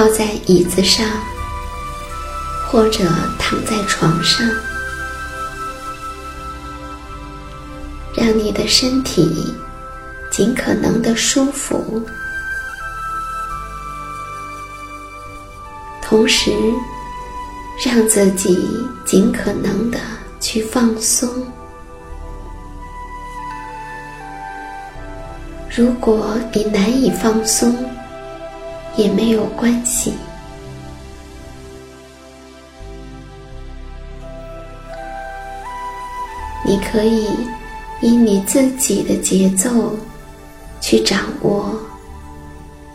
靠在椅子上，或者躺在床上，让你的身体尽可能的舒服，同时让自己尽可能的去放松。如果你难以放松，也没有关系，你可以以你自己的节奏去掌握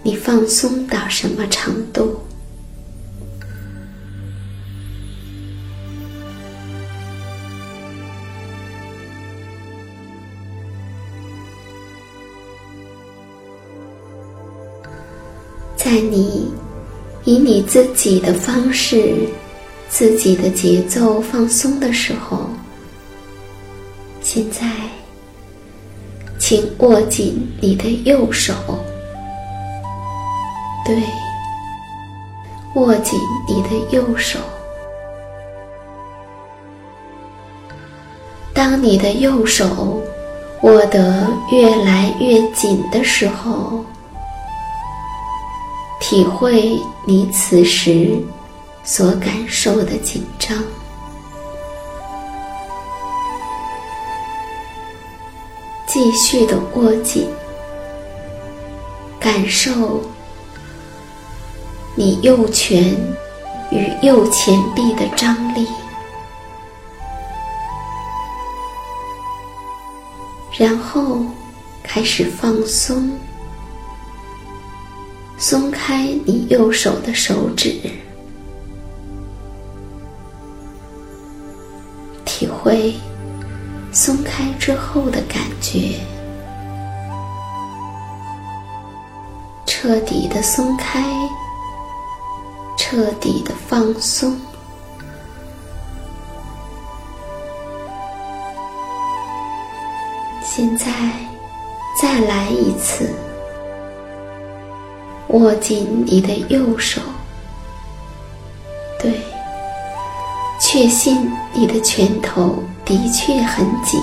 你放松到什么程度。在你以你自己的方式、自己的节奏放松的时候，现在，请握紧你的右手，对，握紧你的右手。当你的右手握得越来越紧的时候，体会你此时所感受的紧张，继续的握紧，感受你右拳与右前臂的张力，然后开始放松。松开你右手的手指，体会松开之后的感觉，彻底的松开，彻底的放松。现在，再来一次，握紧你的右手。对，确信你的拳头的确很紧，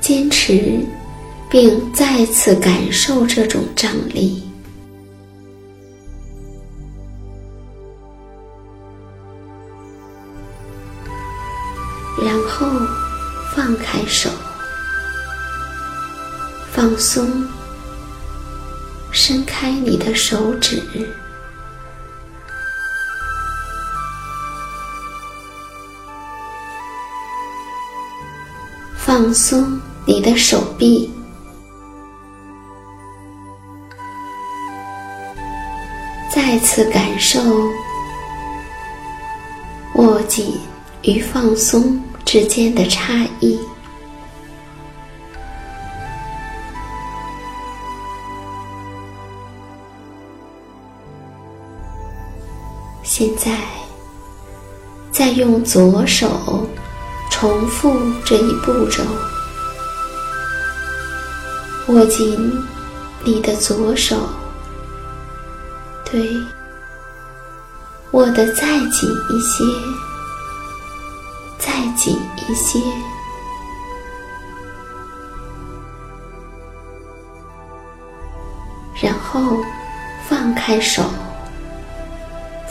坚持，并再次感受这种张力。然后放开手，放松，伸开你的手指，放松你的手臂，再次感受握紧。与放松之间的差异。现在，再用左手重复这一步骤，握紧你的左手，对，握得再紧一些。再紧一些，然后放开手，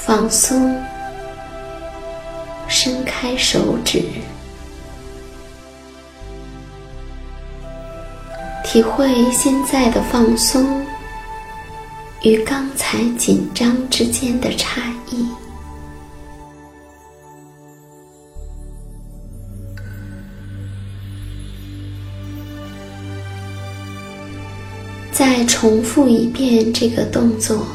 放松，伸开手指，体会现在的放松与刚才紧张之间的差异。再重复一遍这个动作，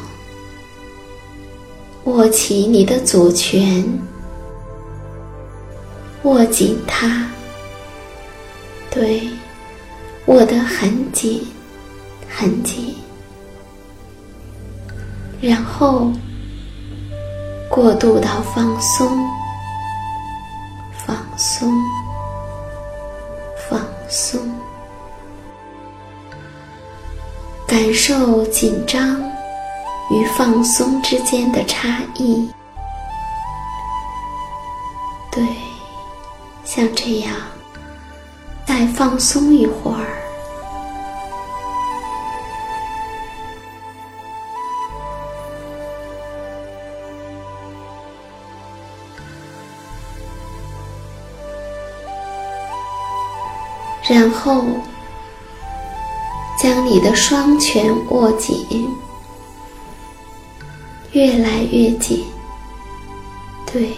握起你的左拳，握紧它，对，握得很紧，很紧，然后过渡到放松，放松，放松。感受紧张与放松之间的差异，对，像这样，再放松一会儿，然后。将你的双拳握紧，越来越紧。对，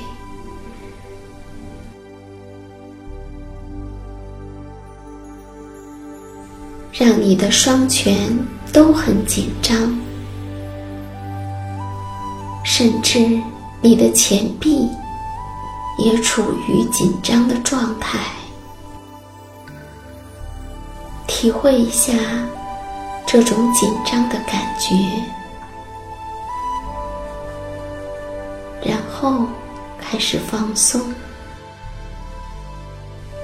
让你的双拳都很紧张，甚至你的前臂也处于紧张的状态。体会一下这种紧张的感觉，后开始放松，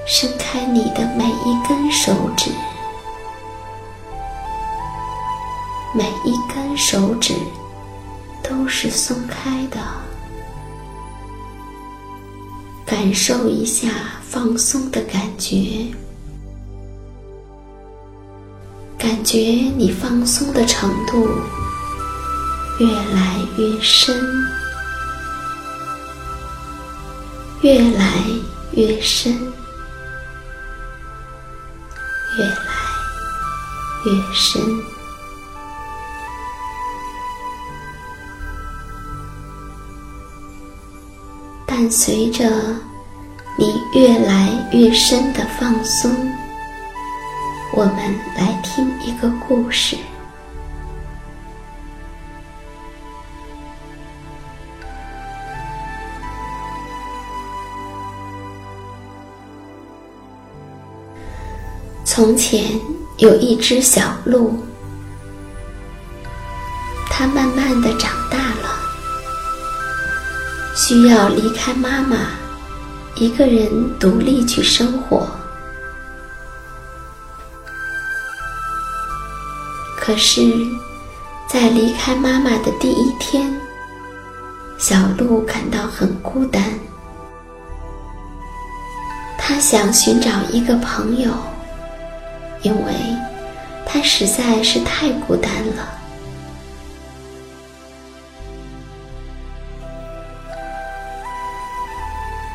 伸开你的每一根手指，每一根手指都是松开的，感受一下放松的感觉。感觉你放松的程度越来越深，越来越深，越来越深。伴随着你越来越深的放松。我们来听一个故事。从前有一只小鹿，它慢慢的长大了，需要离开妈妈，一个人独立去生活。可是，在离开妈妈的第一天，小鹿感到很孤单。他想寻找一个朋友，因为他实在是太孤单了。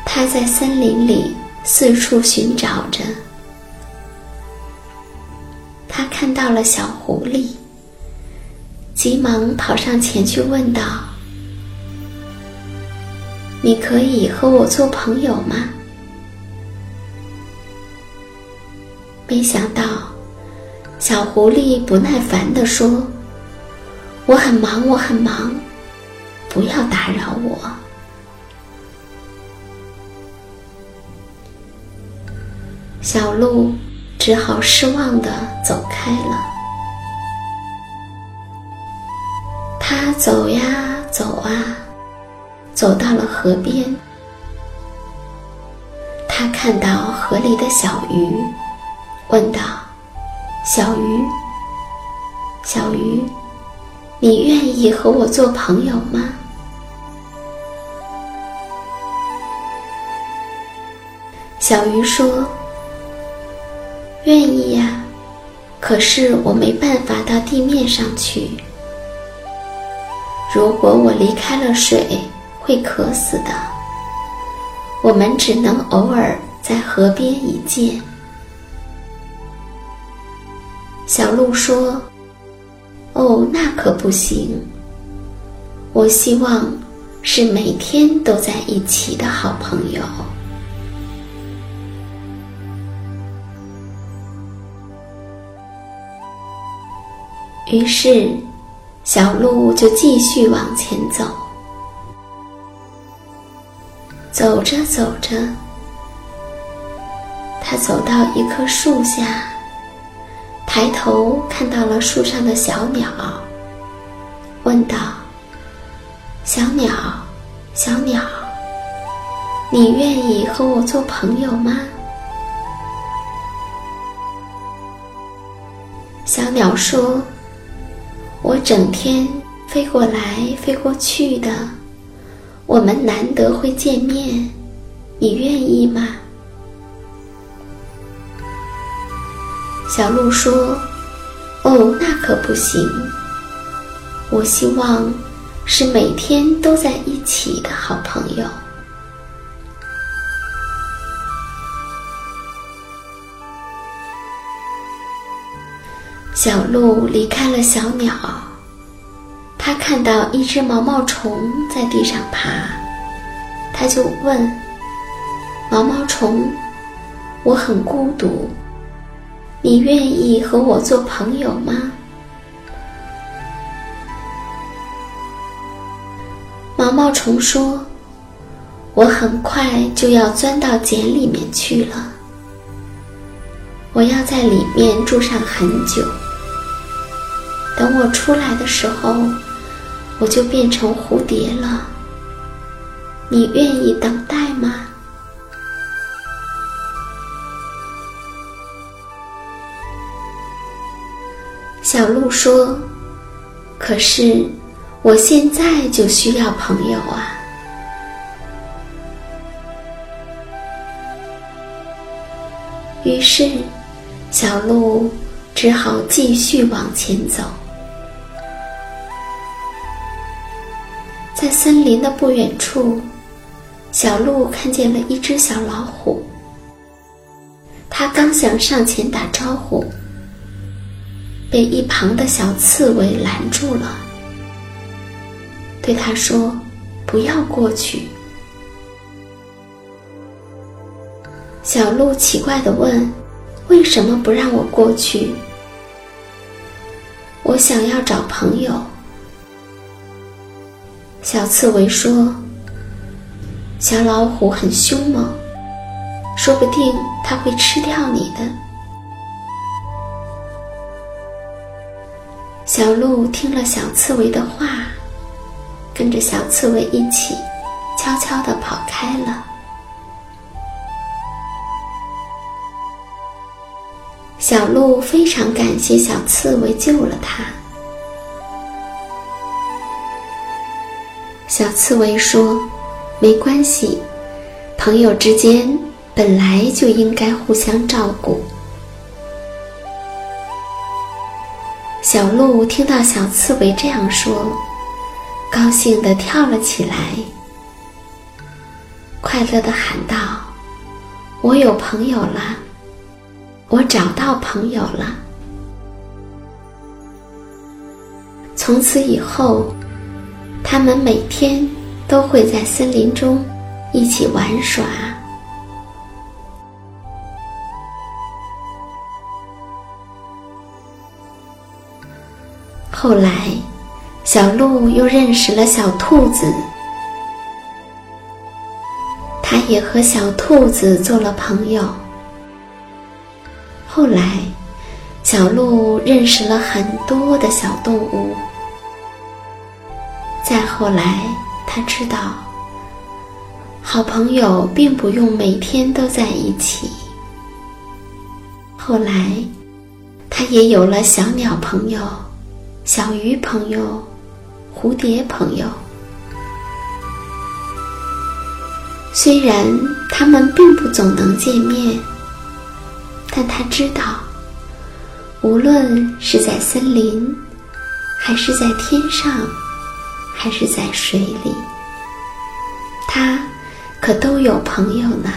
他在森林里四处寻找着。他看到了小狐狸，急忙跑上前去问道：“你可以和我做朋友吗？”没想到，小狐狸不耐烦地说：“我很忙，我很忙，不要打扰我。”小鹿。只好失望的走开了。他走呀走啊，走到了河边。他看到河里的小鱼，问道：“小鱼，小鱼，你愿意和我做朋友吗？”小鱼说。愿意呀，可是我没办法到地面上去。如果我离开了水，会渴死的。我们只能偶尔在河边一见。小鹿说：“哦，那可不行。我希望是每天都在一起的好朋友。”于是，小鹿就继续往前走。走着走着，它走到一棵树下，抬头看到了树上的小鸟，问道：“小鸟，小鸟，你愿意和我做朋友吗？”小鸟说。我整天飞过来飞过去的，我们难得会见面，你愿意吗？小鹿说：“哦，那可不行。我希望是每天都在一起的好朋友。”小鹿离开了小鸟，它看到一只毛毛虫在地上爬，它就问：“毛毛虫，我很孤独，你愿意和我做朋友吗？”毛毛虫说：“我很快就要钻到茧里面去了，我要在里面住上很久。”等我出来的时候，我就变成蝴蝶了。你愿意等待吗？小鹿说：“可是我现在就需要朋友啊。”于是，小鹿只好继续往前走。在森林的不远处，小鹿看见了一只小老虎。它刚想上前打招呼，被一旁的小刺猬拦住了，对他说：“不要过去。”小鹿奇怪的问：“为什么不让我过去？我想要找朋友。”小刺猬说：“小老虎很凶猛，说不定它会吃掉你的。”小鹿听了小刺猬的话，跟着小刺猬一起悄悄地跑开了。小鹿非常感谢小刺猬救了它。小刺猬说：“没关系，朋友之间本来就应该互相照顾。”小鹿听到小刺猬这样说，高兴地跳了起来，快乐地喊道：“我有朋友了！”我找到朋友了。从此以后，他们每天都会在森林中一起玩耍。后来，小鹿又认识了小兔子，它也和小兔子做了朋友。后来，小鹿认识了很多的小动物。再后来，他知道，好朋友并不用每天都在一起。后来，他也有了小鸟朋友、小鱼朋友、蝴蝶朋友。虽然他们并不总能见面。但他知道，无论是在森林，还是在天上，还是在水里，他可都有朋友呢。